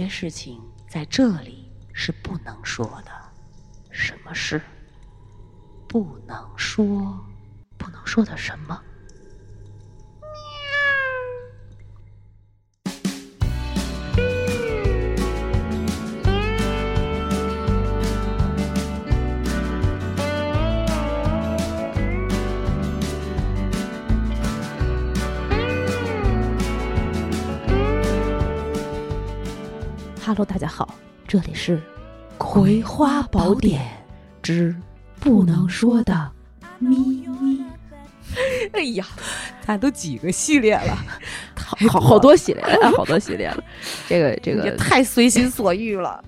些事情在这里是不能说的。什么事？不能说，不能说的什么？Hello，大家好，这里是《葵花宝典之不能说的咪咪》。哎呀，咱都几个系列了，好好多系列了，好多系列了。这个这个太随心所欲了。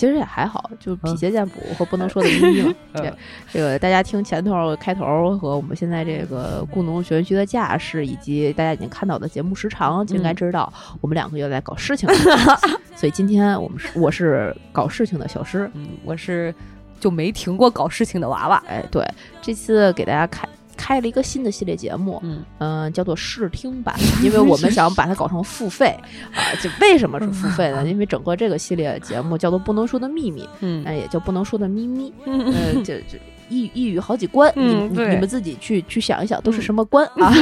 其实也还好，就辟邪剑谱和不能说的秘密嘛。对，这个大家听前头、开头和我们现在这个故农玄虚的架势，以及大家已经看到的节目时长，就应该知道我们两个又在搞事情了。所以今天我们是我是搞事情的小诗，嗯，我是就没停过搞事情的娃娃。哎，对，这次给大家开。开了一个新的系列节目，嗯，叫做试听版，因为我们想把它搞成付费 啊。就为什么是付费呢？因为整个这个系列节目叫做《不能说的秘密》，嗯，也叫《不能说的咪咪》，嗯，就就。一一语好几关，你你们自己去去想一想，都是什么关啊？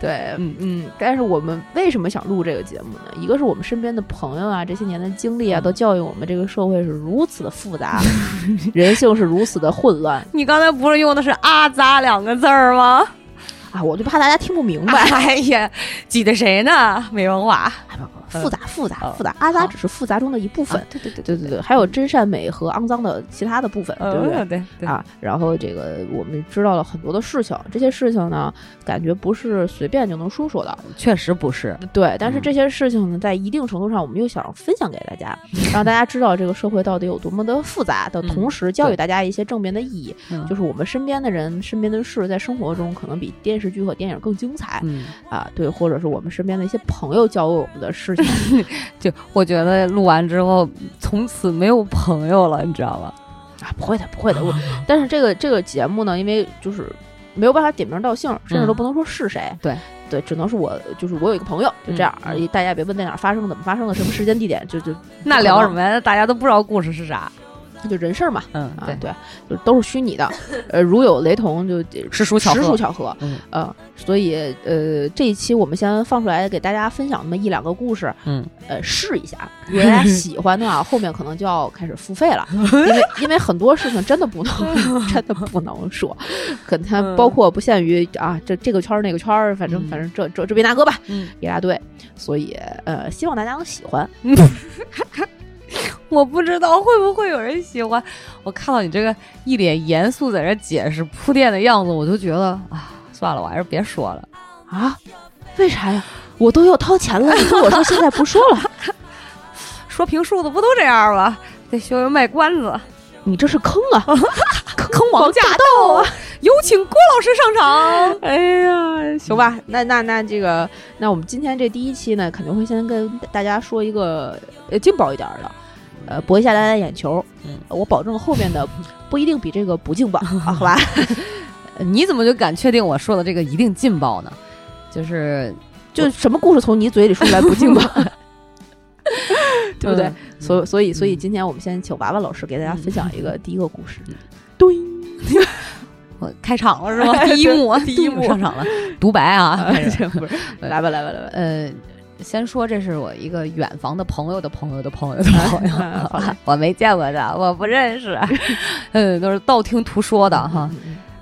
对，嗯嗯。但是我们为什么想录这个节目呢？一个是我们身边的朋友啊，这些年的经历啊，都教育我们，这个社会是如此的复杂，人性是如此的混乱。你刚才不是用的是“阿杂”两个字儿吗？啊，我就怕大家听不明白。哎呀，挤的谁呢？没文化。复杂复杂复杂，阿扎只是复杂中的一部分。对对对对对对，还有真善美和肮脏的其他的部分，对不对？对啊，然后这个我们知道了很多的事情，这些事情呢，感觉不是随便就能说说的，确实不是。对，但是这些事情呢，在一定程度上，我们又想分享给大家，让大家知道这个社会到底有多么的复杂的同时，教育大家一些正面的意义，就是我们身边的人、身边的事，在生活中可能比电视剧和电影更精彩。啊，对，或者是我们身边的一些朋友教给我们的事。就我觉得录完之后，从此没有朋友了，你知道吗？啊，不会的，不会的。我 但是这个这个节目呢，因为就是没有办法点名道姓，甚至都不能说是谁。对对，只能是我，就是我有一个朋友，就这样而已。大家别问在哪发生，怎么发生的，什么时间地点，就就 那聊什么呀？大家都不知道故事是啥。那就人事儿嘛，嗯，对对，就都是虚拟的，呃，如有雷同，就实属巧合，实属巧合，嗯，呃，所以呃，这一期我们先放出来给大家分享那么一两个故事，嗯，呃，试一下，如果大家喜欢的话，后面可能就要开始付费了，因为因为很多事情真的不能，真的不能说，可能包括不限于啊，这这个圈儿那个圈儿，反正反正这这这位大哥吧，嗯，一大堆，所以呃，希望大家能喜欢。我不知道会不会有人喜欢。我看到你这个一脸严肃在这解释铺垫的样子，我就觉得啊，算了，我还是别说了啊。为啥呀？我都要掏钱了，你跟我说现在不说了？说评述的不都这样吗？得学学卖关子。你这是坑啊！坑王驾到啊！有请郭老师上场。哎呀，行吧，那那那这个，那我们今天这第一期呢，肯定会先跟大家说一个呃劲爆一点的。呃，博一下大家眼球，嗯，我保证后面的不一定比这个不劲爆，好吧？你怎么就敢确定我说的这个一定劲爆呢？就是，就什么故事从你嘴里说出来不劲爆，对不对？所所以所以今天我们先请娃娃老师给大家分享一个第一个故事。对，我开场了是吗？第一幕，第一幕上场了，独白啊！不是，来吧来吧来吧，呃。先说，这是我一个远房的朋友的朋友的朋友的朋友，我没见过他，我不认识，嗯，都是道听途说的哈。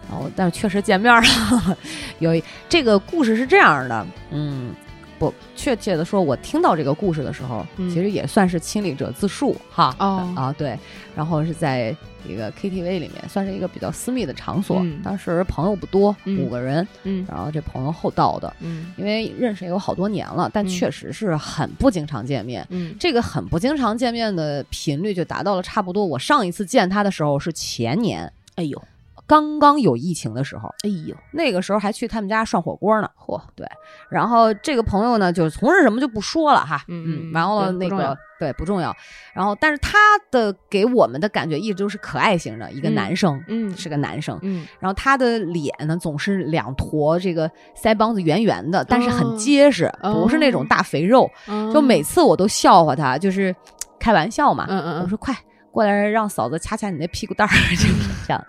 然后，但是确实见面了。有这个故事是这样的，嗯。不确切的说，我听到这个故事的时候，其实也算是亲历者自述哈。哦啊，对，然后是在一个 KTV 里面，算是一个比较私密的场所。当时朋友不多，五个人。嗯，然后这朋友后到的，嗯，因为认识也有好多年了，但确实是很不经常见面。嗯，这个很不经常见面的频率就达到了差不多，我上一次见他的时候是前年。哎呦。刚刚有疫情的时候，哎呦，那个时候还去他们家涮火锅呢。嚯，对，然后这个朋友呢，就是从事什么就不说了哈，嗯嗯，然后那个对不重要，然后但是他的给我们的感觉一直都是可爱型的一个男生，嗯，是个男生，嗯，然后他的脸呢总是两坨这个腮帮子圆圆的，但是很结实，不是那种大肥肉，就每次我都笑话他，就是开玩笑嘛，嗯嗯，我说快。过来让嫂子掐掐你那屁股蛋儿，就这样，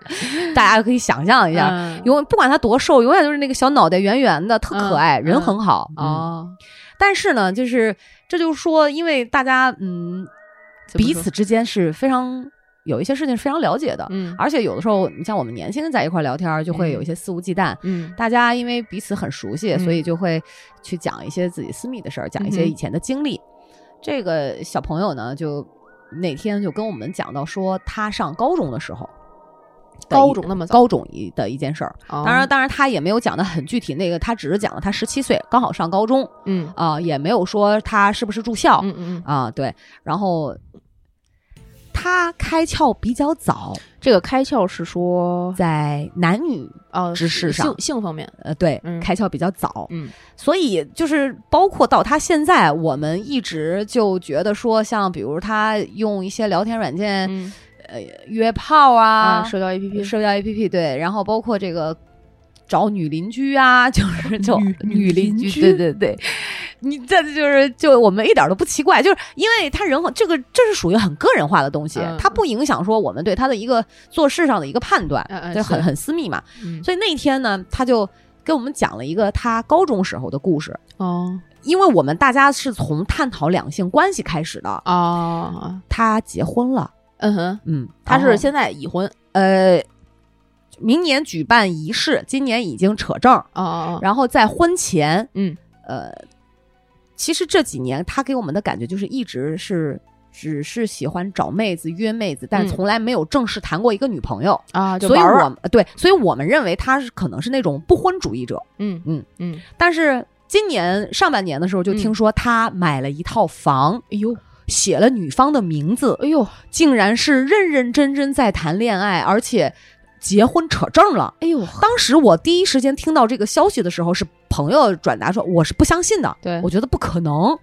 大家可以想象一下，永不管他多瘦，永远都是那个小脑袋圆圆的，特可爱，人很好哦。但是呢，就是这就是说，因为大家嗯彼此之间是非常有一些事情是非常了解的，嗯，而且有的时候你像我们年轻人在一块聊天，就会有一些肆无忌惮，嗯，大家因为彼此很熟悉，所以就会去讲一些自己私密的事儿，讲一些以前的经历。这个小朋友呢，就。那天就跟我们讲到说，他上高中的时候，高中那么高中一的一件事儿。当然，当然他也没有讲的很具体，那个他只是讲了他十七岁刚好上高中，嗯啊，也没有说他是不是住校，嗯嗯啊，对。然后他开窍比较早，这个开窍是说在男女啊之事上性性方面，呃，对，开窍比较早，嗯。所以就是包括到他现在，我们一直就觉得说，像比如他用一些聊天软件，呃，约炮啊，社交 APP，社交 APP，对，然后包括这个找女邻居啊，就是就女邻居，对对对，你这就是就我们一点都不奇怪，就是因为他人这个这是属于很个人化的东西，它不影响说我们对他的一个做事上的一个判断，就很很私密嘛。所以那天呢，他就。给我们讲了一个他高中时候的故事哦，因为我们大家是从探讨两性关系开始的啊。他结婚了，嗯哼，嗯，他是现在已婚，呃，明年举办仪式，今年已经扯证哦然后在婚前，嗯，呃，其实这几年他给我们的感觉就是一直是。只是喜欢找妹子约妹子，但从来没有正式谈过一个女朋友啊，所以我对，所以我们认为他是可能是那种不婚主义者。嗯嗯嗯。但是今年上半年的时候，就听说他买了一套房，哎呦，写了女方的名字，哎呦，竟然是认认真真在谈恋爱，而且结婚扯证了。哎呦，当时我第一时间听到这个消息的时候，是朋友转达说，我是不相信的，对。我觉得不可能。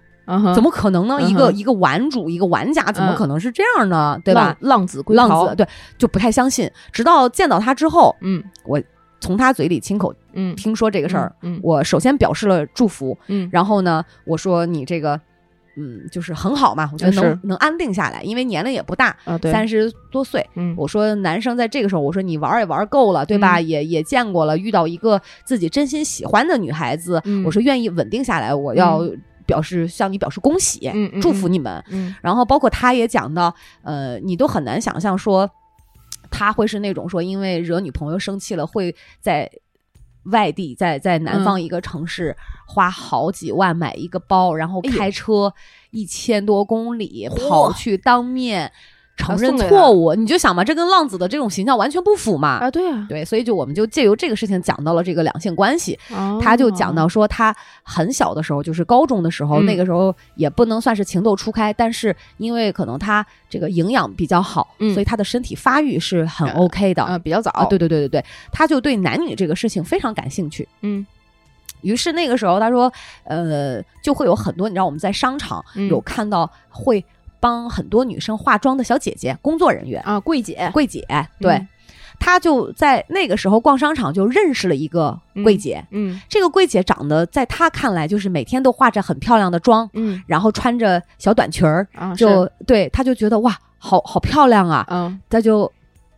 怎么可能呢？一个一个玩主，一个玩家，怎么可能是这样呢？对吧？浪子归浪子，对，就不太相信。直到见到他之后，嗯，我从他嘴里亲口嗯。听说这个事儿，嗯，我首先表示了祝福，嗯，然后呢，我说你这个，嗯，就是很好嘛，我觉得能能安定下来，因为年龄也不大，三十多岁，嗯，我说男生在这个时候，我说你玩也玩够了，对吧？也也见过了，遇到一个自己真心喜欢的女孩子，我说愿意稳定下来，我要。表示向你表示恭喜，祝福你们。嗯，然后包括他也讲到，呃，你都很难想象说他会是那种说因为惹女朋友生气了，会在外地，在在南方一个城市花好几万买一个包，然后开车一千多公里跑去当面。承认错误，你就想嘛，这跟浪子的这种形象完全不符嘛？啊，对啊，对，所以就我们就借由这个事情讲到了这个两性关系。他就讲到说，他很小的时候，就是高中的时候，那个时候也不能算是情窦初开，但是因为可能他这个营养比较好，所以他的身体发育是很 OK 的，啊，比较早。对对对对对，他就对男女这个事情非常感兴趣。嗯，于是那个时候他说，呃，就会有很多，你知道我们在商场有看到会。帮很多女生化妆的小姐姐，工作人员。啊，柜姐，柜姐，对，她就在那个时候逛商场就认识了一个柜姐，嗯，这个柜姐长得在她看来就是每天都化着很漂亮的妆，嗯，然后穿着小短裙儿，就对，她就觉得哇，好好漂亮啊，嗯，她就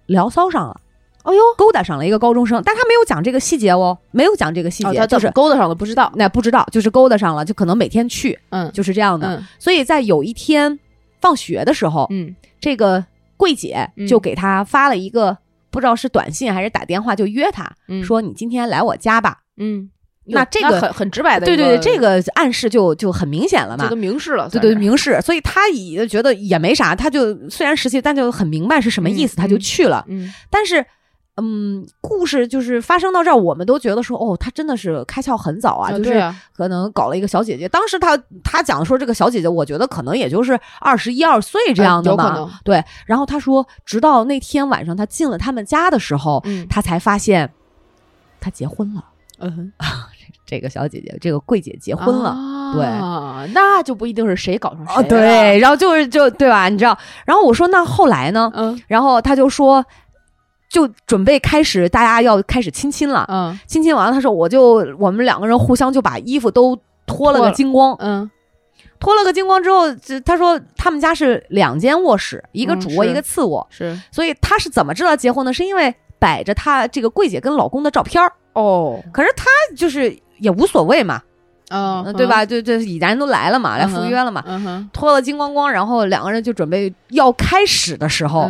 聊骚上了，哎呦，勾搭上了一个高中生，但她没有讲这个细节哦，没有讲这个细节，就是勾搭上了，不知道，那不知道，就是勾搭上了，就可能每天去，嗯，就是这样的，所以在有一天。放学的时候，嗯，这个柜姐就给他发了一个不知道是短信还是打电话，就约他说：“你今天来我家吧。”嗯，那这个很很直白的，对对对，这个暗示就就很明显了嘛，这都明示了，对对明示，所以他也觉得也没啥，他就虽然实习，但就很明白是什么意思，他就去了。嗯，但是嗯，故事就是发生到这儿，我们都觉得说，哦，他真的是开窍很早啊，就是可能搞了一个小姐姐。当时他他讲说这个小姐姐，我觉得可能也就是二十一二岁这样的嘛。对，然后他说，直到那天晚上他进了他们家的时候，他才发现他结婚了。嗯，这个小姐姐，这个桂姐结婚了。对，那就不一定是谁搞成谁。哦，对，然后就是就对吧？你知道？然后我说那后来呢？嗯，然后他就说，就准备开始，大家要开始亲亲了。嗯，亲亲完了，他说我就我们两个人互相就把衣服都脱了个精光。嗯，脱了个精光之后，他说他们家是两间卧室，一个主卧，一个次卧。是，所以他是怎么知道结婚呢？是因为摆着他这个柜姐跟老公的照片哦，可是他就是也无所谓嘛。嗯，对吧？就就已然都来了嘛，来赴约了嘛，脱了精光光，然后两个人就准备要开始的时候，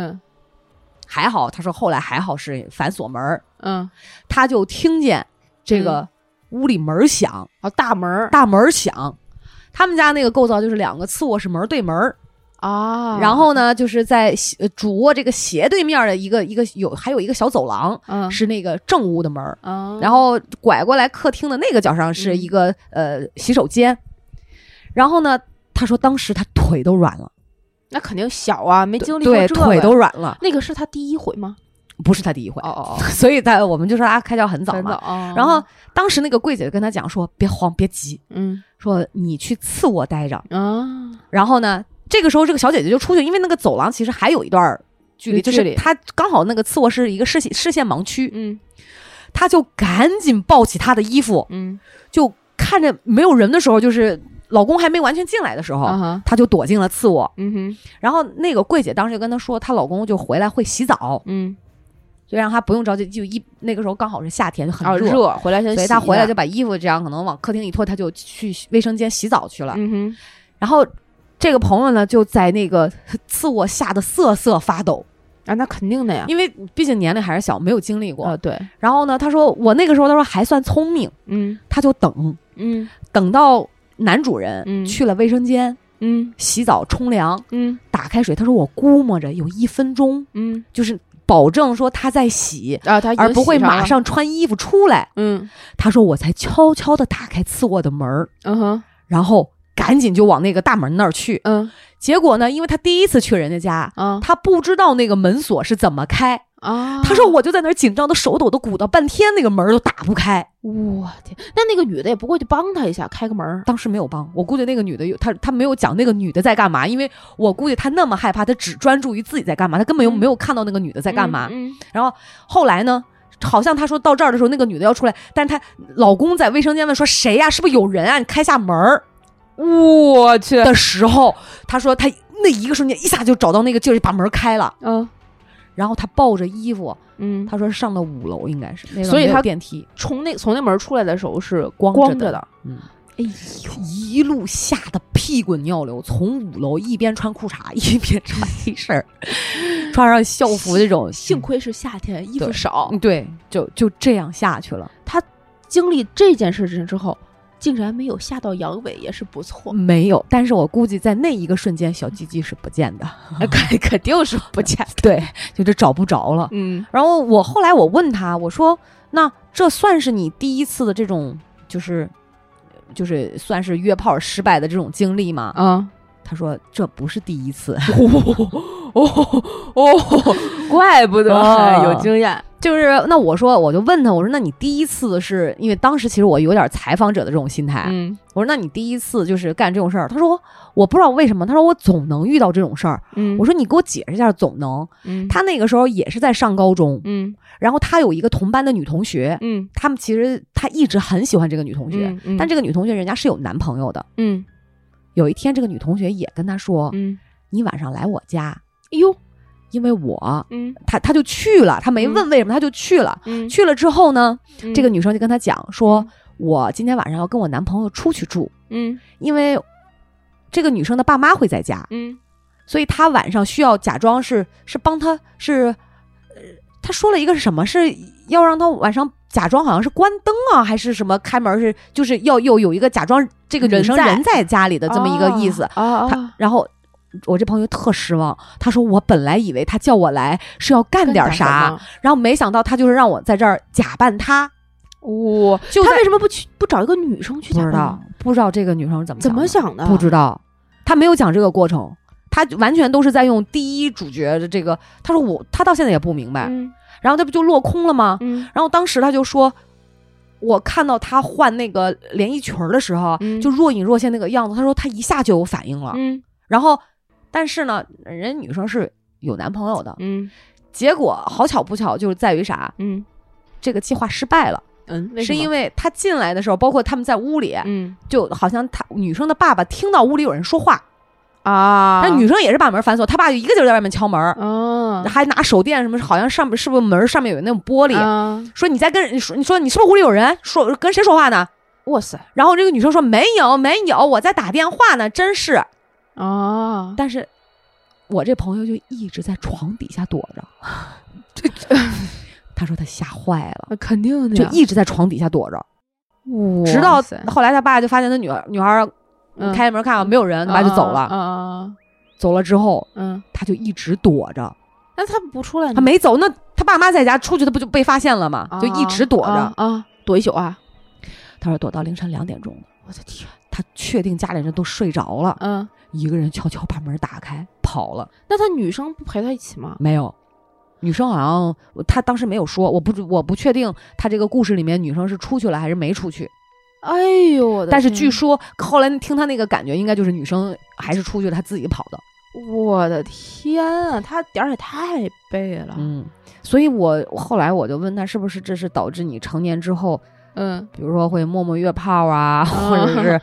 还好他说后来还好是反锁门嗯，他就听见这个屋里门响。啊，大门大门响，他们家那个构造就是两个次卧室门对门啊，然后呢，就是在主卧这个斜对面的一个一个有还有一个小走廊，嗯，是那个正屋的门儿，然后拐过来客厅的那个角上是一个呃洗手间，然后呢，他说当时他腿都软了，那肯定小啊，没经历过这，腿都软了。那个是他第一回吗？不是他第一回，哦哦哦，所以他我们就说他开窍很早嘛。然后当时那个柜姐跟他讲说，别慌，别急，嗯，说你去次卧待着啊，然后呢。这个时候，这个小姐姐就出去，因为那个走廊其实还有一段距离，就是她刚好那个次卧是一个视线视线盲区，嗯，她就赶紧抱起她的衣服，嗯，就看着没有人的时候，就是老公还没完全进来的时候，她就躲进了次卧，嗯哼，然后那个柜姐当时就跟她说，她老公就回来会洗澡，嗯，就让她不用着急，就一那个时候刚好是夏天，就很热，回来所以她回来就把衣服这样可能往客厅一脱，她就去卫生间洗澡去了，嗯哼，然后。这个朋友呢，就在那个次卧吓得瑟瑟发抖。啊，那肯定的呀，因为毕竟年龄还是小，没有经历过。啊。对。然后呢，他说我那个时候他说还算聪明，嗯，他就等，嗯，等到男主人去了卫生间，嗯，洗澡冲凉，嗯，打开水，他说我估摸着有一分钟，嗯，就是保证说他在洗啊，他而不会马上穿衣服出来，嗯，他说我才悄悄的打开次卧的门儿，嗯哼，然后。赶紧就往那个大门那儿去，嗯，结果呢，因为他第一次去人家家，嗯，他不知道那个门锁是怎么开啊。他说我就在那儿紧张的手抖的鼓捣半天，那个门都打不开。我天，那那个女的也不过去帮他一下开个门。当时没有帮，我估计那个女的有他他没有讲那个女的在干嘛，因为我估计他那么害怕，他只专注于自己在干嘛，他根本又没有看到那个女的在干嘛。嗯，然后后来呢，好像他说到这儿的时候，那个女的要出来，但是她老公在卫生间问说谁呀？是不是有人啊？你开下门儿。我去的时候，他说他那一个瞬间一下就找到那个劲儿，把门开了。嗯，然后他抱着衣服，嗯，他说上了五楼应该是，所以他电梯从那从那门出来的时候是光着的。嗯，哎呦，一路吓得屁滚尿流，从五楼一边穿裤衩一边穿 T 恤，穿上校服那种，幸亏是夏天，衣服少。对，就就这样下去了。他经历这件事情之后。竟然没有吓到阳痿，也是不错。没有，但是我估计在那一个瞬间，小鸡鸡是不见的，肯肯定是不见。对，就是找不着了。嗯。然后我后来我问他，我说：“那这算是你第一次的这种，就是就是算是约炮失败的这种经历吗？”嗯。他说：“这不是第一次。”哦哦，怪不得有经验。就是那我说，我就问他，我说：“那你第一次是因为当时其实我有点采访者的这种心态。”嗯，我说：“那你第一次就是干这种事儿？”他说：“我不知道为什么。”他说：“我总能遇到这种事儿。”嗯，我说：“你给我解释一下，总能。”嗯，他那个时候也是在上高中。嗯，然后他有一个同班的女同学。嗯，他们其实他一直很喜欢这个女同学，但这个女同学人家是有男朋友的。嗯，有一天这个女同学也跟他说：“嗯，你晚上来我家。”哎呦。因为我，嗯，他他就去了，他没问为什么，他就去了。去了之后呢，这个女生就跟他讲说：“我今天晚上要跟我男朋友出去住，嗯，因为这个女生的爸妈会在家，嗯，所以他晚上需要假装是是帮他是，呃，他说了一个是什么？是要让他晚上假装好像是关灯啊，还是什么开门？是就是要又有一个假装这个女生人在家里的这么一个意思啊。他然后我这朋友特失望，他说我本来以为他叫我来是要干点啥，然后没想到他就是让我在这儿假扮他。我就，他为什么不去不找一个女生去？不知道，不知道这个女生怎么怎么想的？不知道，他没有讲这个过程，他完全都是在用第一主角的这个。他说我，他到现在也不明白。然后他不就落空了吗？然后当时他就说，我看到他换那个连衣裙的时候，就若隐若现那个样子。他说他一下就有反应了。嗯，然后。但是呢，人女生是有男朋友的，嗯，结果好巧不巧，就是在于啥，嗯，这个计划失败了，嗯，是因为他进来的时候，包括他们在屋里，嗯，就好像他女生的爸爸听到屋里有人说话，啊，那女生也是把门反锁，他爸就一个劲儿在外面敲门，哦，还拿手电什么，好像上面是不是门上面有那种玻璃，说你在跟你说，你说你是不是屋里有人说跟谁说话呢？哇塞，然后这个女生说没有没有，我在打电话呢，真是。哦，但是，我这朋友就一直在床底下躲着。这 他说他吓坏了，肯定的，就一直在床底下躲着。直到后来他爸就发现他女儿女孩开开门看到没有人，他爸就走了。啊，走了之后，嗯，他就一直躲着。那他不出来？他没走，那他爸妈在家出去，他不就被发现了吗？就一直躲着啊，躲一宿啊。他说躲到凌晨两点钟。我的天！他确定家里人都睡着了，嗯。一个人悄悄把门打开跑了，那他女生不陪他一起吗？没有，女生好像他当时没有说，我不我不确定他这个故事里面女生是出去了还是没出去。哎呦我的！但是据说后来听他那个感觉，应该就是女生还是出去了，他自己跑的。我的天啊，他点儿也太背了。嗯，所以我后来我就问他，是不是这是导致你成年之后，嗯，比如说会摸摸约炮啊，或者是。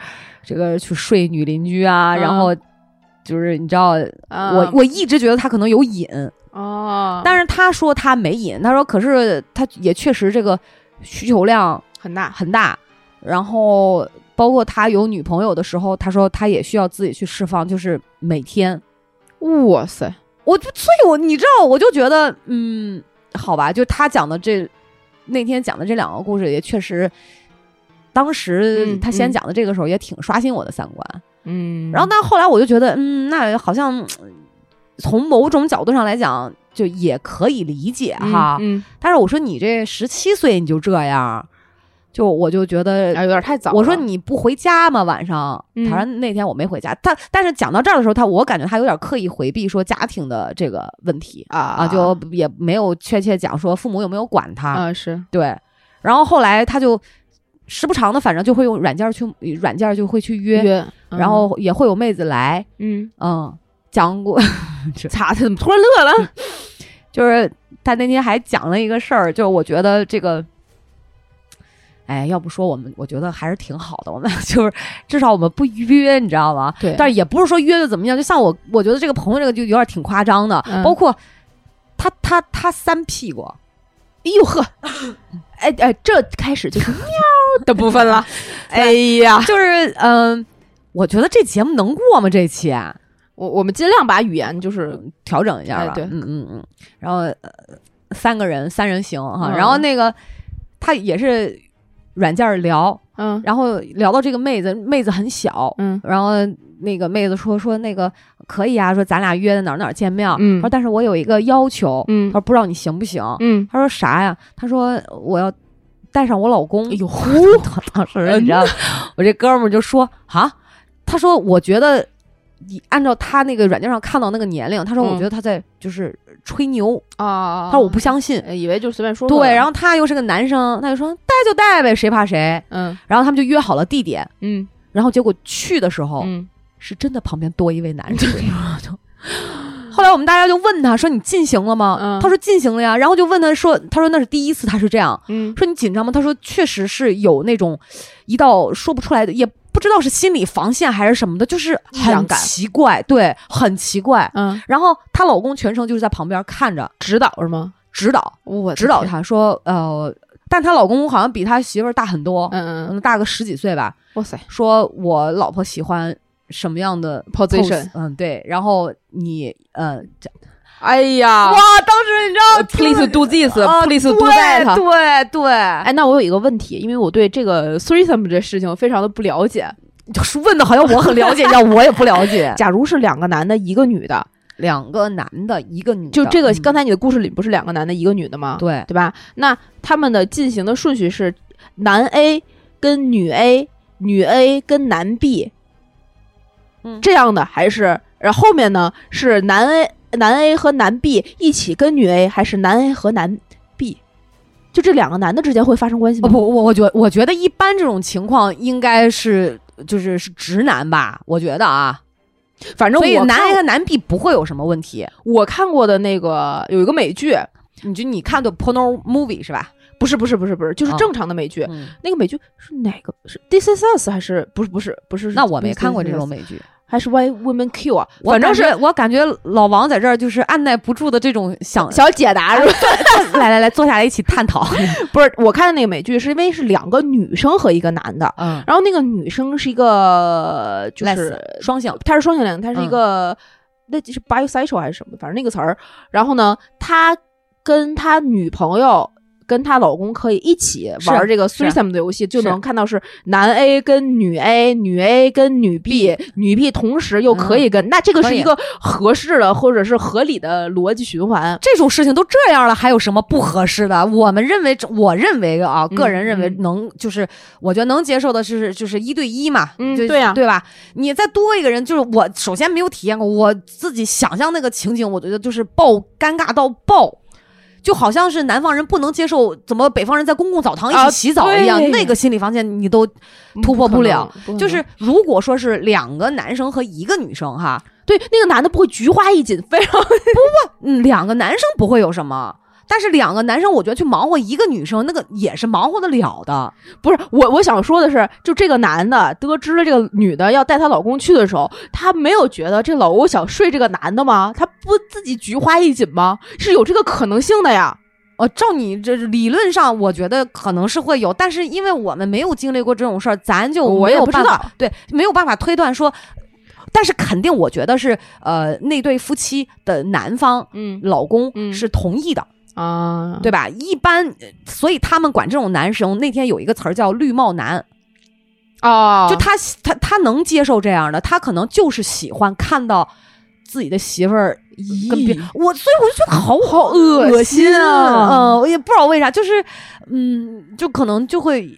这个去睡女邻居啊，然后就是你知道，我我一直觉得他可能有瘾。哦，但是他说他没瘾，他说可是他也确实这个需求量很大。很大，然后包括他有女朋友的时候，他说他也需要自己去释放，就是每天，哇塞，我就所以，我你知道，我就觉得嗯，好吧，就他讲的这那天讲的这两个故事也确实。当时他先讲的这个时候也挺刷新我的三观，嗯，然后但后来我就觉得，嗯，那好像从某种角度上来讲，就也可以理解哈，嗯，但是我说你这十七岁你就这样，就我就觉得有点太早。我说你不回家吗？晚上？他说那天我没回家。他但是讲到这儿的时候，他我感觉他有点刻意回避说家庭的这个问题啊啊，就也没有确切讲说父母有没有管他啊，是对。然后后来他就。时不常的，反正就会用软件去，软件就会去约，然后也会有妹子来，嗯嗯，讲过，咋的？怎么突然乐了？就是他那天还讲了一个事儿，就我觉得这个，哎，要不说我们，我觉得还是挺好的。我们 就是至少我们不约，你知道吗？对。但是也不是说约的怎么样，就像我，我觉得这个朋友这个就有点挺夸张的，包括他他他三屁股。哎呦呵，哎哎，这开始就是喵 的部分了。哎呀，就是嗯，我觉得这节目能过吗？这期我我们尽量把语言就是调整一下吧。对，嗯嗯嗯。然后三个人三人行哈，然后那个他也是软件聊，嗯，然后聊到这个妹子，妹子很小，嗯，然后那个妹子说说那个。可以啊，说咱俩约在哪儿哪儿见面。嗯，说但是我有一个要求。嗯，他说不知道你行不行。嗯，他说啥呀？他说我要带上我老公。哎呦，当时你知道，我这哥们儿就说啊，他说我觉得你按照他那个软件上看到那个年龄，他说我觉得他在就是吹牛啊。他说我不相信，以为就随便说。对，然后他又是个男生，他就说带就带呗，谁怕谁。嗯，然后他们就约好了地点。嗯，然后结果去的时候，嗯。是真的，旁边多一位男人。后来我们大家就问他说：“你进行了吗？”他说：“进行了呀。”然后就问他说：“他说那是第一次，他是这样。”嗯说你紧张吗？他说：“确实是有那种一道说不出来的，也不知道是心理防线还是什么的，就是很奇怪，对，很奇怪。”嗯。然后她老公全程就是在旁边看着指导是吗？指导，我指导她说：“呃，但她老公好像比她媳妇儿大很多，嗯嗯，大个十几岁吧。”哇塞！说我老婆喜欢。什么样的 position？嗯，对，然后你，嗯，这，哎呀，哇，当时你知道，please do this，please do that，对对，哎，那我有一个问题，因为我对这个 threesome 这事情非常的不了解，就是问的好像我很了解一样，我也不了解。假如是两个男的，一个女的，两个男的，一个女，就这个刚才你的故事里不是两个男的，一个女的吗？对，对吧？那他们的进行的顺序是男 A 跟女 A，女 A 跟男 B，嗯，这样的还是然后后面呢是男 A 男 A 和男 B 一起跟女 A，还是男 A 和男 B？就这两个男的之间会发生关系吗？不，我我觉我觉得一般这种情况应该是就是是直男吧，我觉得啊，反正所以男 A 和男 B 不会有什么问题。我看过的那个有一个美剧，你就你看的 porno movie 是吧？不是不是不是不是，就是正常的美剧。那个美剧是哪个？是 This Is Us 还是不是不是不是？那我没看过这种美剧。还是 Why Women Kill 啊？反正是我感觉老王在这儿就是按耐不住的这种想想解答，是吧？来来来，坐下来一起探讨。不是，我看的那个美剧是因为是两个女生和一个男的，嗯，然后那个女生是一个就是双性，她是双性恋，她是一个那是 bisexual 还是什么？反正那个词儿。然后呢，他跟他女朋友。跟她老公可以一起玩这个 three some 的游戏，就能看到是男 A 跟女 A，女 A 跟女 B，女 B 同时又可以跟，那这个是一个合适的或者是合理的逻辑循环。这种事情都这样了，还有什么不合适的？我们认为，我认为啊，个人认为能，就是我觉得能接受的是，就是一对一嘛，嗯，对呀，对吧？你再多一个人，就是我首先没有体验过，我自己想象那个情景，我觉得就是爆尴尬到爆。就好像是南方人不能接受怎么北方人在公共澡堂一起洗澡一样，那个心理防线你都突破不了。就是如果说是两个男生和一个女生哈，对，那个男的不会菊花一紧，非常不不，两个男生不会有什么。但是两个男生，我觉得去忙活一个女生，那个也是忙活得了的。不是我，我想说的是，就这个男的得知了这个女的要带她老公去的时候，他没有觉得这老公想睡这个男的吗？他不自己菊花一紧吗？是有这个可能性的呀。呃，照你这理论上，我觉得可能是会有，但是因为我们没有经历过这种事儿，咱就我也不知道，对，没有办法推断说。但是肯定，我觉得是呃，那对夫妻的男方，嗯，老公是同意的。啊，对吧？一般，所以他们管这种男生，那天有一个词儿叫“绿帽男”，哦，就他他他能接受这样的，他可能就是喜欢看到自己的媳妇儿跟别我，所以我就觉得好好恶心啊！嗯，我也不知道为啥，就是嗯，就可能就会。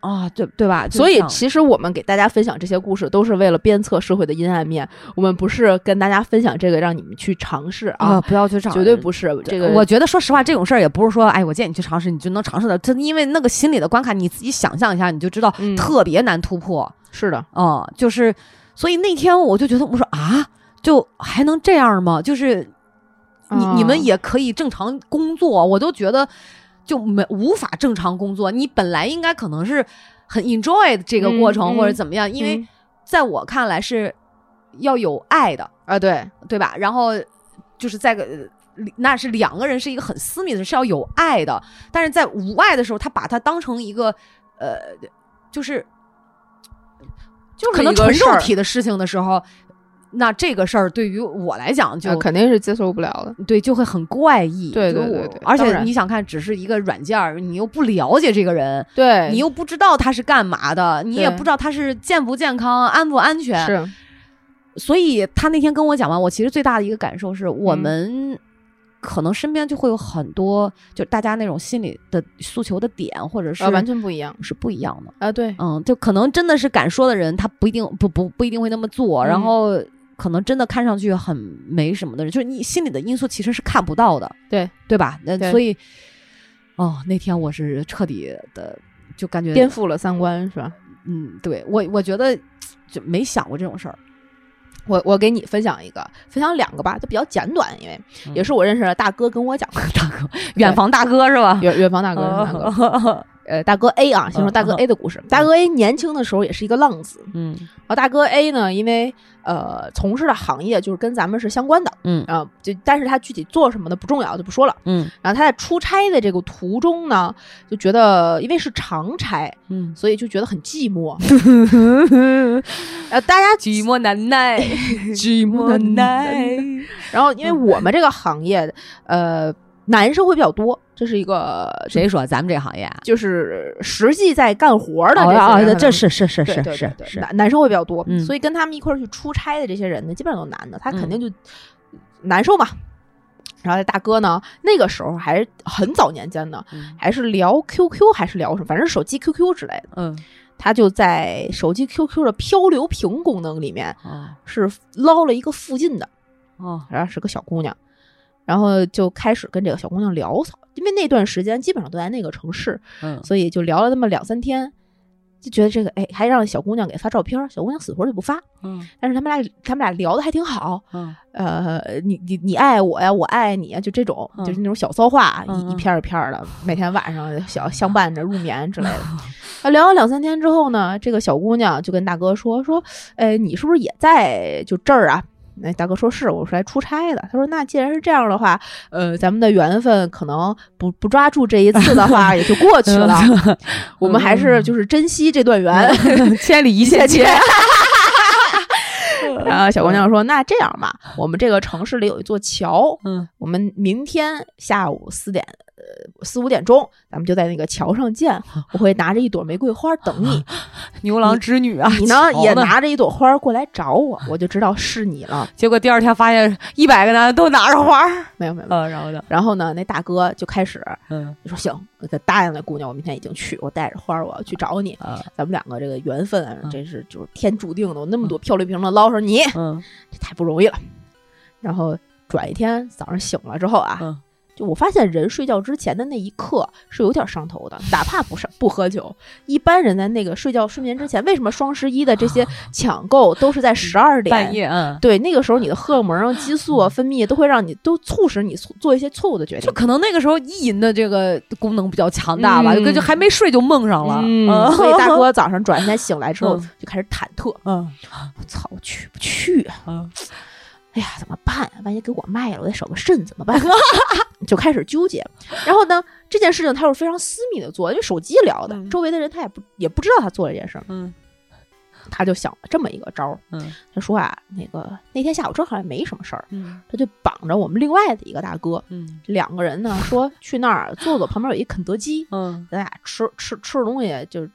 啊，对对吧？所以其实我们给大家分享这些故事，都是为了鞭策社会的阴暗面。我们不是跟大家分享这个让你们去尝试啊，不要去尝，绝对不是这个。我觉得说实话，这种事儿也不是说，哎，我建议你去尝试，你就能尝试的。它因为那个心理的关卡，你自己想象一下，你就知道特别难突破。是的，嗯，就是所以那天我就觉得，我说啊，就还能这样吗？就是你你们也可以正常工作，我都觉得。就没无法正常工作，你本来应该可能是很 enjoy 这个过程或者怎么样，因为在我看来是要有爱的啊，对对吧？然后就是在个那是两个人是一个很私密的，是要有爱的，但是在无爱的时候，他把它当成一个呃，就是就可能纯肉体的事情的时候。那这个事儿对于我来讲，就肯定是接受不了的，对，就会很怪异。对对对对，而且你想看，只是一个软件儿，你又不了解这个人，对你又不知道他是干嘛的，你也不知道他是健不健康、安不安全。是，所以他那天跟我讲完，我其实最大的一个感受是我们可能身边就会有很多，就大家那种心理的诉求的点，或者是完全不一样，是不一样的啊。对，嗯，就可能真的是敢说的人，他不一定不不不一定会那么做，然后。可能真的看上去很没什么的人，就是你心里的因素其实是看不到的，对对吧？那所以，哦，那天我是彻底的就感觉颠覆了三观，是吧？嗯，对我我觉得就没想过这种事儿。我我给你分享一个，分享两个吧，就比较简短，因为也是我认识的大哥跟我讲的，大哥，远房大哥是吧？远远房大哥，大哥。呃，大哥 A 啊，先说大哥 A 的故事。大哥 A 年轻的时候也是一个浪子，嗯，然后大哥 A 呢，因为呃从事的行业就是跟咱们是相关的，嗯啊，就但是他具体做什么的不重要，就不说了，嗯。然后他在出差的这个途中呢，就觉得因为是长差，嗯，所以就觉得很寂寞，呃，大家寂寞难耐，寂寞难耐。然后因为我们这个行业，呃。男生会比较多，这是一个谁说？咱们这行业啊？就是实际在干活的这些，这是是是是是是。男男生会比较多，所以跟他们一块儿去出差的这些人呢，基本上都男的，他肯定就难受嘛。然后这大哥呢，那个时候还是很早年间呢，还是聊 QQ 还是聊什么，反正手机 QQ 之类的。嗯，他就在手机 QQ 的漂流瓶功能里面，是捞了一个附近的，哦，然后是个小姑娘，然后就开始跟这个小姑娘聊骚，因为那段时间基本上都在那个城市，嗯，所以就聊了那么两三天。就觉得这个哎，还让小姑娘给发照片，小姑娘死活就不发。嗯，但是他们俩他们俩聊的还挺好。嗯，呃，你你你爱我呀，我爱你呀，就这种，就是那种小骚话，一一片一片的，每天晚上小相伴着入眠之类的。啊，聊了两三天之后呢，这个小姑娘就跟大哥说说，哎，你是不是也在就这儿啊？那大哥说是，我是来出差的。他说那既然是这样的话，呃，咱们的缘分可能不不抓住这一次的话，也就过去了。我们还是就是珍惜这段缘，千里一线牵。然后小姑娘说：“那这样吧，我们这个城市里有一座桥，嗯，我们明天下午四点。”呃，四五点钟，咱们就在那个桥上见。我会拿着一朵玫瑰花等你，牛郎织女啊！你呢，也拿着一朵花过来找我，我就知道是你了。结果第二天发现一百个男的都拿着花，没有没有。然后呢，然后呢，那大哥就开始，嗯，就说行，我答应那姑娘，我明天已经去，我带着花我要去找你。咱们两个这个缘分，这是就是天注定的。我那么多漂流瓶子捞上你，嗯，这太不容易了。然后转一天早上醒了之后啊。我发现，人睡觉之前的那一刻是有点上头的，哪怕不上不喝酒，一般人在那个睡觉睡眠之前，为什么双十一的这些抢购都是在十二点半夜？嗯，对，那个时候你的荷尔蒙啊、激素啊分泌都会让你都促使你做一些错误的决定，就可能那个时候意淫的这个功能比较强大吧，就就还没睡就梦上了，嗯，所以大 哥早上转天醒来之后就开始忐忑，嗯，我操，我去不去啊？嗯。哎呀，怎么办？万一给我卖了，我得少个肾怎么办？就开始纠结。然后呢，这件事情他是非常私密的做，因为手机聊的，周围的人他也不也不知道他做这件事儿。嗯，他就想了这么一个招儿。嗯，他说啊，那个那天下午正好也没什么事儿，嗯，他就绑着我们另外的一个大哥，嗯，两个人呢说去那儿坐坐，旁边有一肯德基，嗯，咱俩吃吃吃的东西就。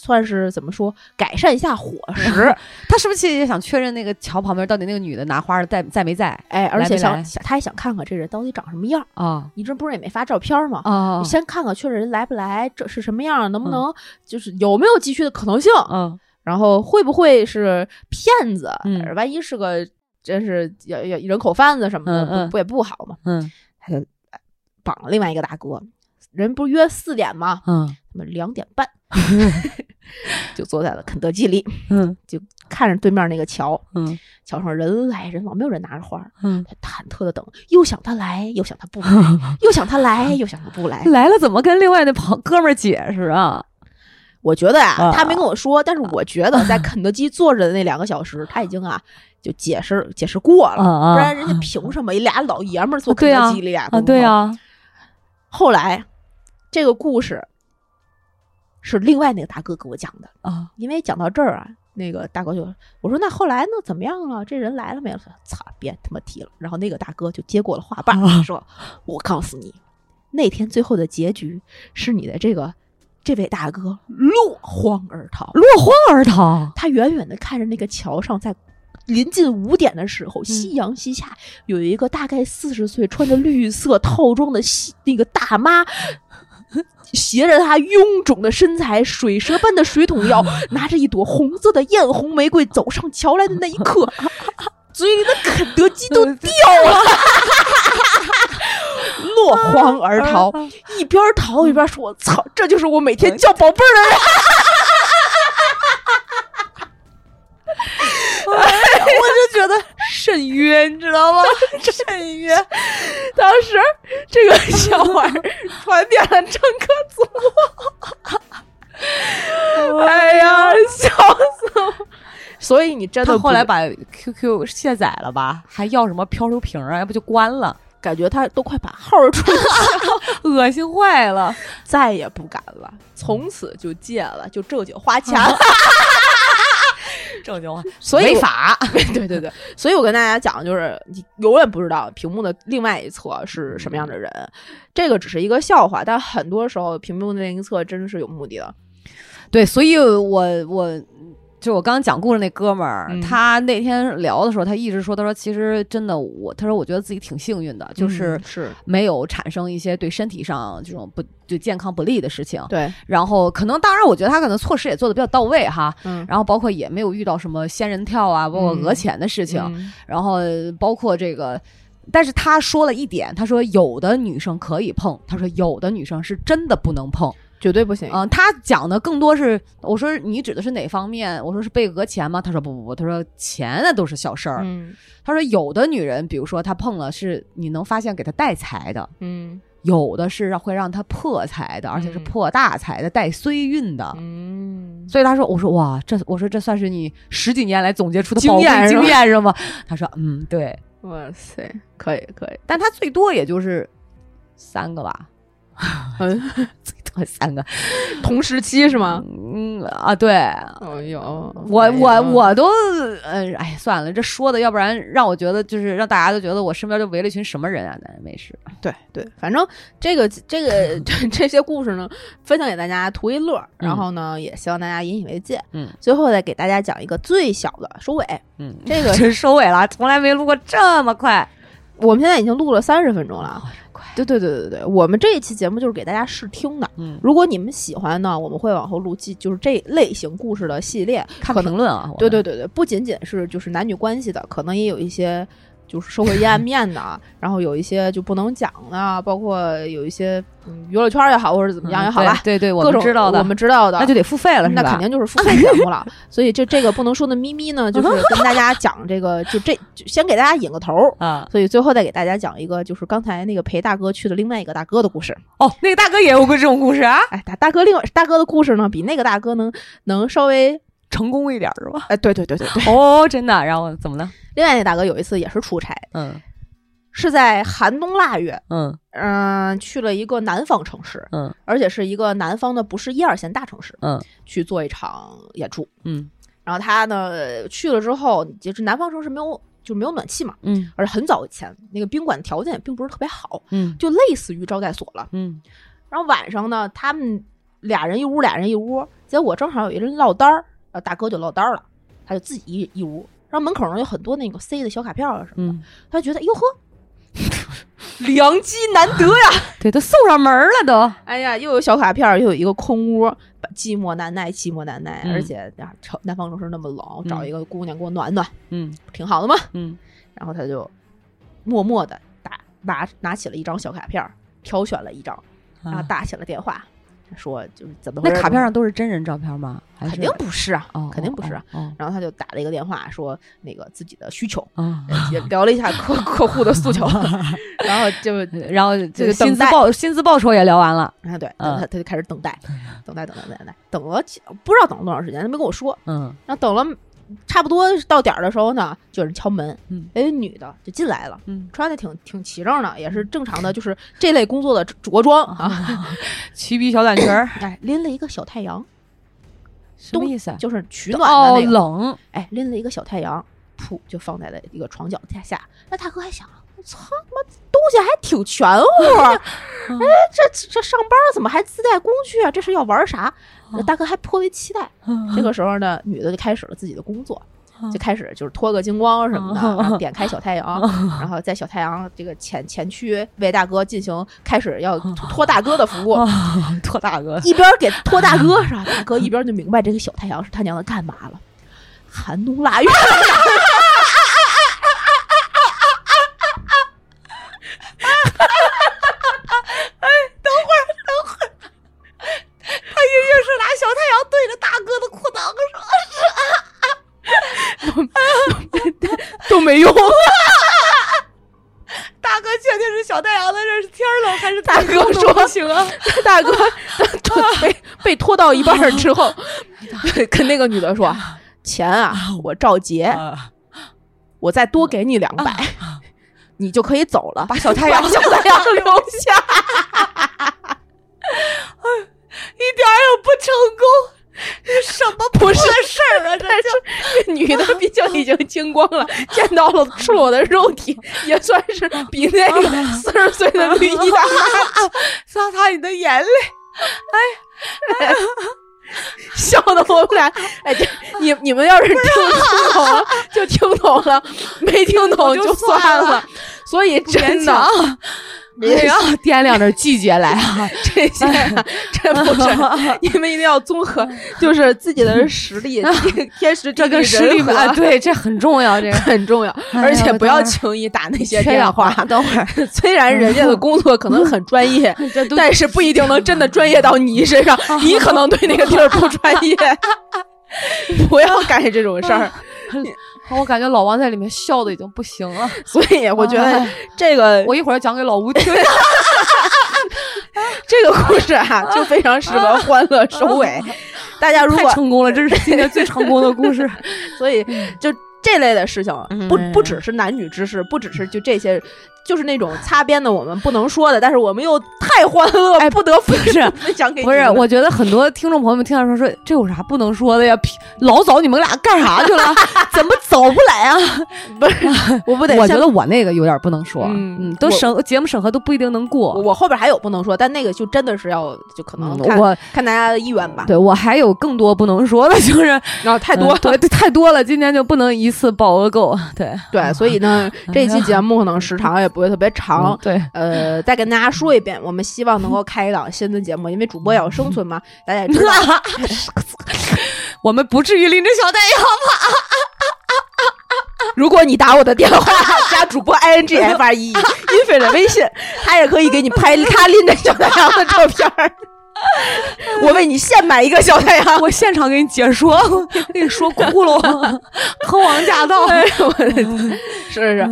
算是怎么说改善一下伙食？他是不是其实也想确认那个桥旁边到底那个女的拿花的在在没在？哎，而且想想他也想看看这人到底长什么样啊！你这不是也没发照片吗？啊，你先看看确认人来不来，这是什么样，能不能就是有没有继续的可能性？嗯，然后会不会是骗子？嗯，万一是个真是要要人口贩子什么的，不不也不好嘛？嗯，他就绑了另外一个大哥，人不是约四点吗？嗯，他们两点半。就坐在了肯德基里，嗯，就看着对面那个桥，嗯，桥上人来人往，没有人拿着花，嗯，他忐忑的等，又想他来，又想他不来，又想他来，又想他不来，来了怎么跟另外那朋哥们儿解释啊？我觉得呀，他没跟我说，但是我觉得在肯德基坐着的那两个小时，他已经啊就解释解释过了，不然人家凭什么俩老爷们儿坐肯德基里俩？啊，对呀。后来这个故事。是另外那个大哥给我讲的啊，因为讲到这儿啊，那个大哥就我说那后来呢怎么样了？这人来了没有？操，别他妈提了。然后那个大哥就接过了话把，说：“我告诉你，那天最后的结局是你的这个这位大哥落荒而逃，落荒而逃。他远远的看着那个桥上，在临近五点的时候，夕阳西下，有一个大概四十岁、穿着绿色套装的西那个大妈。” 携着他臃肿的身材，水蛇般的水桶腰，拿着一朵红色的艳红玫瑰走上桥来的那一刻，嘴里的肯德基都掉了，落荒而逃，一边逃一边说：“我操，这就是我每天叫宝贝儿的人。”我就觉得甚冤，你知道吗？甚冤！当时这个笑话传遍了整个祖国，哎呀，笑死我！所以你真的后来把 QQ 卸载了吧？还要什么漂流瓶啊？要不就关了？感觉他都快把号出去了，恶心坏了，再也不敢了。从此就戒了，就正经花钱了。正经话，所以违法。对对对，所以我跟大家讲，就是你永远不知道屏幕的另外一侧是什么样的人，这个只是一个笑话，但很多时候屏幕的另一侧真的是有目的的。对，所以我我。就我刚刚讲故事那哥们儿，他那天聊的时候，他一直说，他说其实真的我，他说我觉得自己挺幸运的，就是是没有产生一些对身体上这种不对健康不利的事情。对，然后可能当然，我觉得他可能措施也做的比较到位哈。嗯。然后包括也没有遇到什么仙人跳啊，包括讹钱的事情。然后包括这个，但是他说了一点，他说有的女生可以碰，他说有的女生是真的不能碰。绝对不行啊！他讲的更多是，我说你指的是哪方面？我说是被讹钱吗？他说不不不，他说钱那都是小事儿。嗯，他说有的女人，比如说她碰了，是你能发现给她带财的。嗯，有的是会让她破财的，而且是破大财的，带衰运的。嗯，所以他说，我说哇，这我说这算是你十几年来总结出的经验经验是吗？他说嗯，对。哇塞，可以可以，但他最多也就是三个吧。嗯。三个同时期是吗？嗯啊，对，哎呦，我我我都，呃，哎，算了，这说的，要不然让我觉得就是让大家都觉得我身边就围了一群什么人啊？那没事，对对，反正这个这个这些故事呢，分享给大家图一乐，然后呢，也希望大家引以为戒。嗯，最后再给大家讲一个最小的收尾。嗯，这个 是收尾了，从来没录过这么快。我们现在已经录了三十分钟了。对对对对对，我们这一期节目就是给大家试听的。嗯，如果你们喜欢呢，我们会往后录记，就是这类型故事的系列。看评论啊，对对对对，不仅仅是就是男女关系的，可能也有一些。就是社会阴暗面的，然后有一些就不能讲的，包括有一些娱乐圈也好，或者怎么样也好吧。对对，各种知道的，我们知道的，那就得付费了，那肯定就是付费节目了。所以这这个不能说的咪咪呢，就是跟大家讲这个，就这先给大家引个头啊。所以最后再给大家讲一个，就是刚才那个陪大哥去的另外一个大哥的故事。哦，那个大哥也有过这种故事啊？哎，大大哥另外大哥的故事呢，比那个大哥能能稍微。成功一点是吧？哎，对对对对对，哦，真的，然后怎么了？另外那大哥有一次也是出差，嗯，是在寒冬腊月，嗯。嗯，去了一个南方城市，嗯，而且是一个南方的不是一二线大城市，嗯，去做一场演出，嗯，然后他呢去了之后，就是南方城市没有就没有暖气嘛，嗯，而且很早以前那个宾馆条件也并不是特别好，嗯，就类似于招待所了，嗯，然后晚上呢，他们俩人一屋，俩人一屋，结果正好有一人落单儿。呃，大哥就落单了，他就自己一一屋，然后门口呢有很多那个塞的小卡片啊什么的，他觉得哟呵，良机难得呀，对他送上门了都。哎呀，又有小卡片，又有一个空屋，寂寞难耐，寂寞难耐，而且城南方城市那么冷，找一个姑娘给我暖暖，嗯，挺好的嘛，嗯。然后他就默默的打拿拿起了一张小卡片，挑选了一张，然后打起了电话。说就是怎么？那卡片上都是真人照片吗？肯定不是啊，肯定不是啊。然后他就打了一个电话，说那个自己的需求，也聊了一下客客户的诉求，然后就 然后这个薪资报薪资报酬也聊完了啊。对，他他就开始等待，等待，等待，等待，等了不知道等了多长时间，他没跟我说。嗯，然后等了。差不多到点儿的时候呢，就有人敲门，嗯哎，女的就进来了，嗯穿的挺挺齐整的，也是正常的，就是这类工作的着装啊，齐鼻小短裙儿，哎，拎了一个小太阳，什么意思？就是取暖的那个，冷，哎，拎了一个小太阳，噗，就放在了一个床脚下下。那大哥还想，我操他，妈东西还挺全乎，哎，这这上班怎么还自带工具啊？这是要玩啥？大哥还颇为期待，这个时候呢，女的就开始了自己的工作，就开始就是脱个精光什么的，然后点开小太阳，然后在小太阳这个前前区为大哥进行开始要脱大哥的服务，脱大哥一边给脱大哥是吧？大哥一边就明白这个小太阳是他娘的干嘛了，寒冬腊月。都没用，大哥确定是小太阳的这是天冷还是大哥说行啊？大哥被被拖到一半之后，跟那个女的说：“钱啊，我照结，我再多给你两百，你就可以走了，把小太阳 小太阳留下。”一点也不成功。什么不是事儿啊？这这女的毕竟已经精光了，见到了赤裸的肉体，也算是比那个四十岁的绿衣大妈擦擦你的眼泪。哎，笑的我们俩，哎，你你们要是听懂了就听懂了，没听懂就算了。所以真的。你要掂量着季节来啊！这些 这不是你们一定要综合，就是自己的实力，天时这跟实力啊，对，这很重要，这个很重要，而且不要轻易打那些电话。等会儿，虽然人家的工作可能很专业，但是不一定能真的专业到你身上，你可能对那个地儿不专业。不要干这种事儿。我感觉老王在里面笑的已经不行了，所以我觉得 这个我一会儿讲给老吴听。这个故事啊，就非常适合欢乐收尾。大家如果成功了，这是今年最成功的故事。所以就这类的事情，不不只是男女之事，不只是就这些。就是那种擦边的，我们不能说的，但是我们又太欢乐，哎，不得不是分享给不是。我觉得很多听众朋友们听到说说这有啥不能说的呀？老早你们俩干啥去了？怎么早不来啊？不是，我不得。我觉得我那个有点不能说，嗯，都审节目审核都不一定能过。我后边还有不能说，但那个就真的是要就可能我看大家的意愿吧。对我还有更多不能说的，就是然 后太多，对对太多了，今天就不能一次报个够。对对，所以呢，这期节目可能时长也不会特别长。对，呃，再跟大家说一遍，我们希望能够开一档新的节目，因为主播也要生存嘛。大家也知道，我们不至于拎着小太阳吧？如果你打我的电话，加主播 i n g f r e 音飞的微信，他也可以给你拍他拎着小太阳的照片儿。我为你现买一个小太阳，我现场给你解说，给你说窟窿，坑王驾到，哎、我的是是是，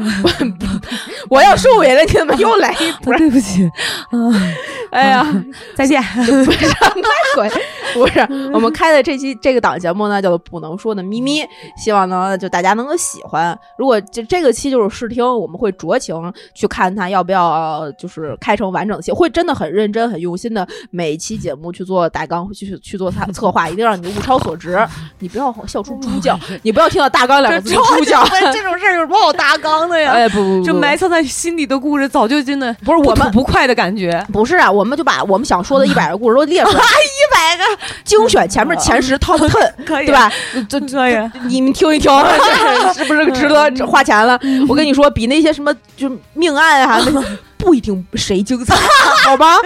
我要收尾了，你怎么又来？一波？对不起，哎呀，再见，不是鬼，不是，我们开的这期这个档节目呢，叫做不能说的咪咪，希望呢就大家能够喜欢。如果这这个期就是试听，我们会酌情去看他要不要，就是开成完整期，会真的很认真、很用心的每一期节目去做大纲，去去做策策划，一定让你物超所值。你不要笑出猪叫，你不要听到大纲两个字猪叫，这种事儿有什么好大纲的呀？哎不不不，就埋藏在心底的故事，早就真的不是我们不快的感觉。不是啊，我们就把我们想说的一百个故事都列出来，一百个精选前面前十 top ten，可以对吧？这这样你们听一听，是不是值得花钱了？我跟你说，比那些什么就命案啊，那不一定谁精彩，好吧？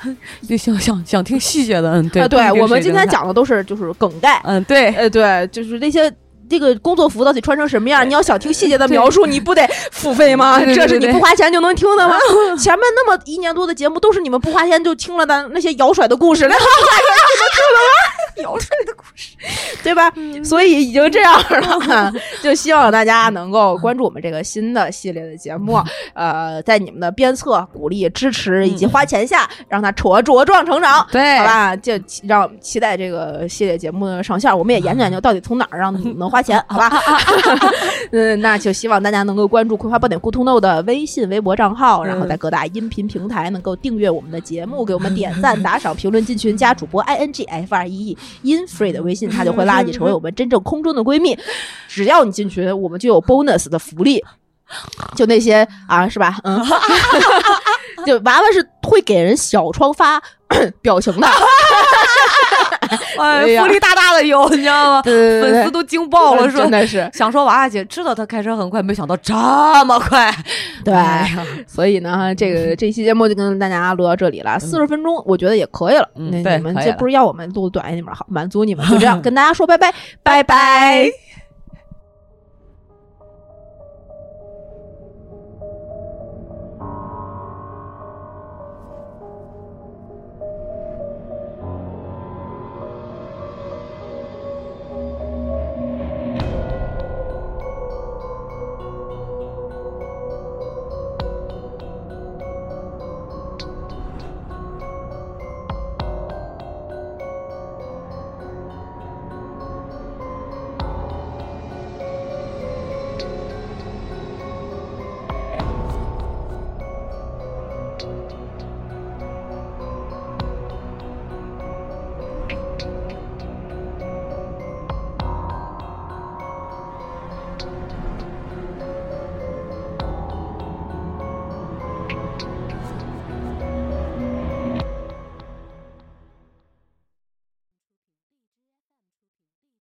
就想想想听细节的，嗯，对，对我们今天讲的都是就是梗概，嗯，对，呃，对，就是那些。这个工作服到底穿成什么样？你要想听细节的描述，你不得付费吗？这是你不花钱就能听的吗？前面那么一年多的节目都是你们不花钱就听了的 那些摇甩的故事，那花钱就能听了吗？摇甩的故事，对吧？所以已经这样了，就希望大家能够关注我们这个新的系列的节目。呃，在你们的鞭策、鼓励、支持以及花钱下，让它茁茁壮成长。对，好吧，就让期待这个系列节目的上线。我们也研究研究，到底从哪儿让你们能花。花钱，好吧，嗯，那就希望大家能够关注《葵花宝典》Good to Know 的微信、微博账号，然后在各大音频平台能够订阅我们的节目，给我们点赞、打赏、评论、进群、加主播 i n g f r e e in free 的微信，他就会拉你成为我们真正空中的闺蜜。只要你进群，我们就有 bonus 的福利，就那些啊，是吧？嗯，就娃娃是会给人小窗发 表情的。哎，福利大大的有，你知道吗？粉丝都惊爆了，真的是想说娃娃姐知道他开车很快，没想到这么快。对，所以呢，这个这期节目就跟大家录到这里了，四十分钟，我觉得也可以了。那你们这不是要我们录短一点吗？好，满足你们，就这样 跟大家说拜拜，拜拜。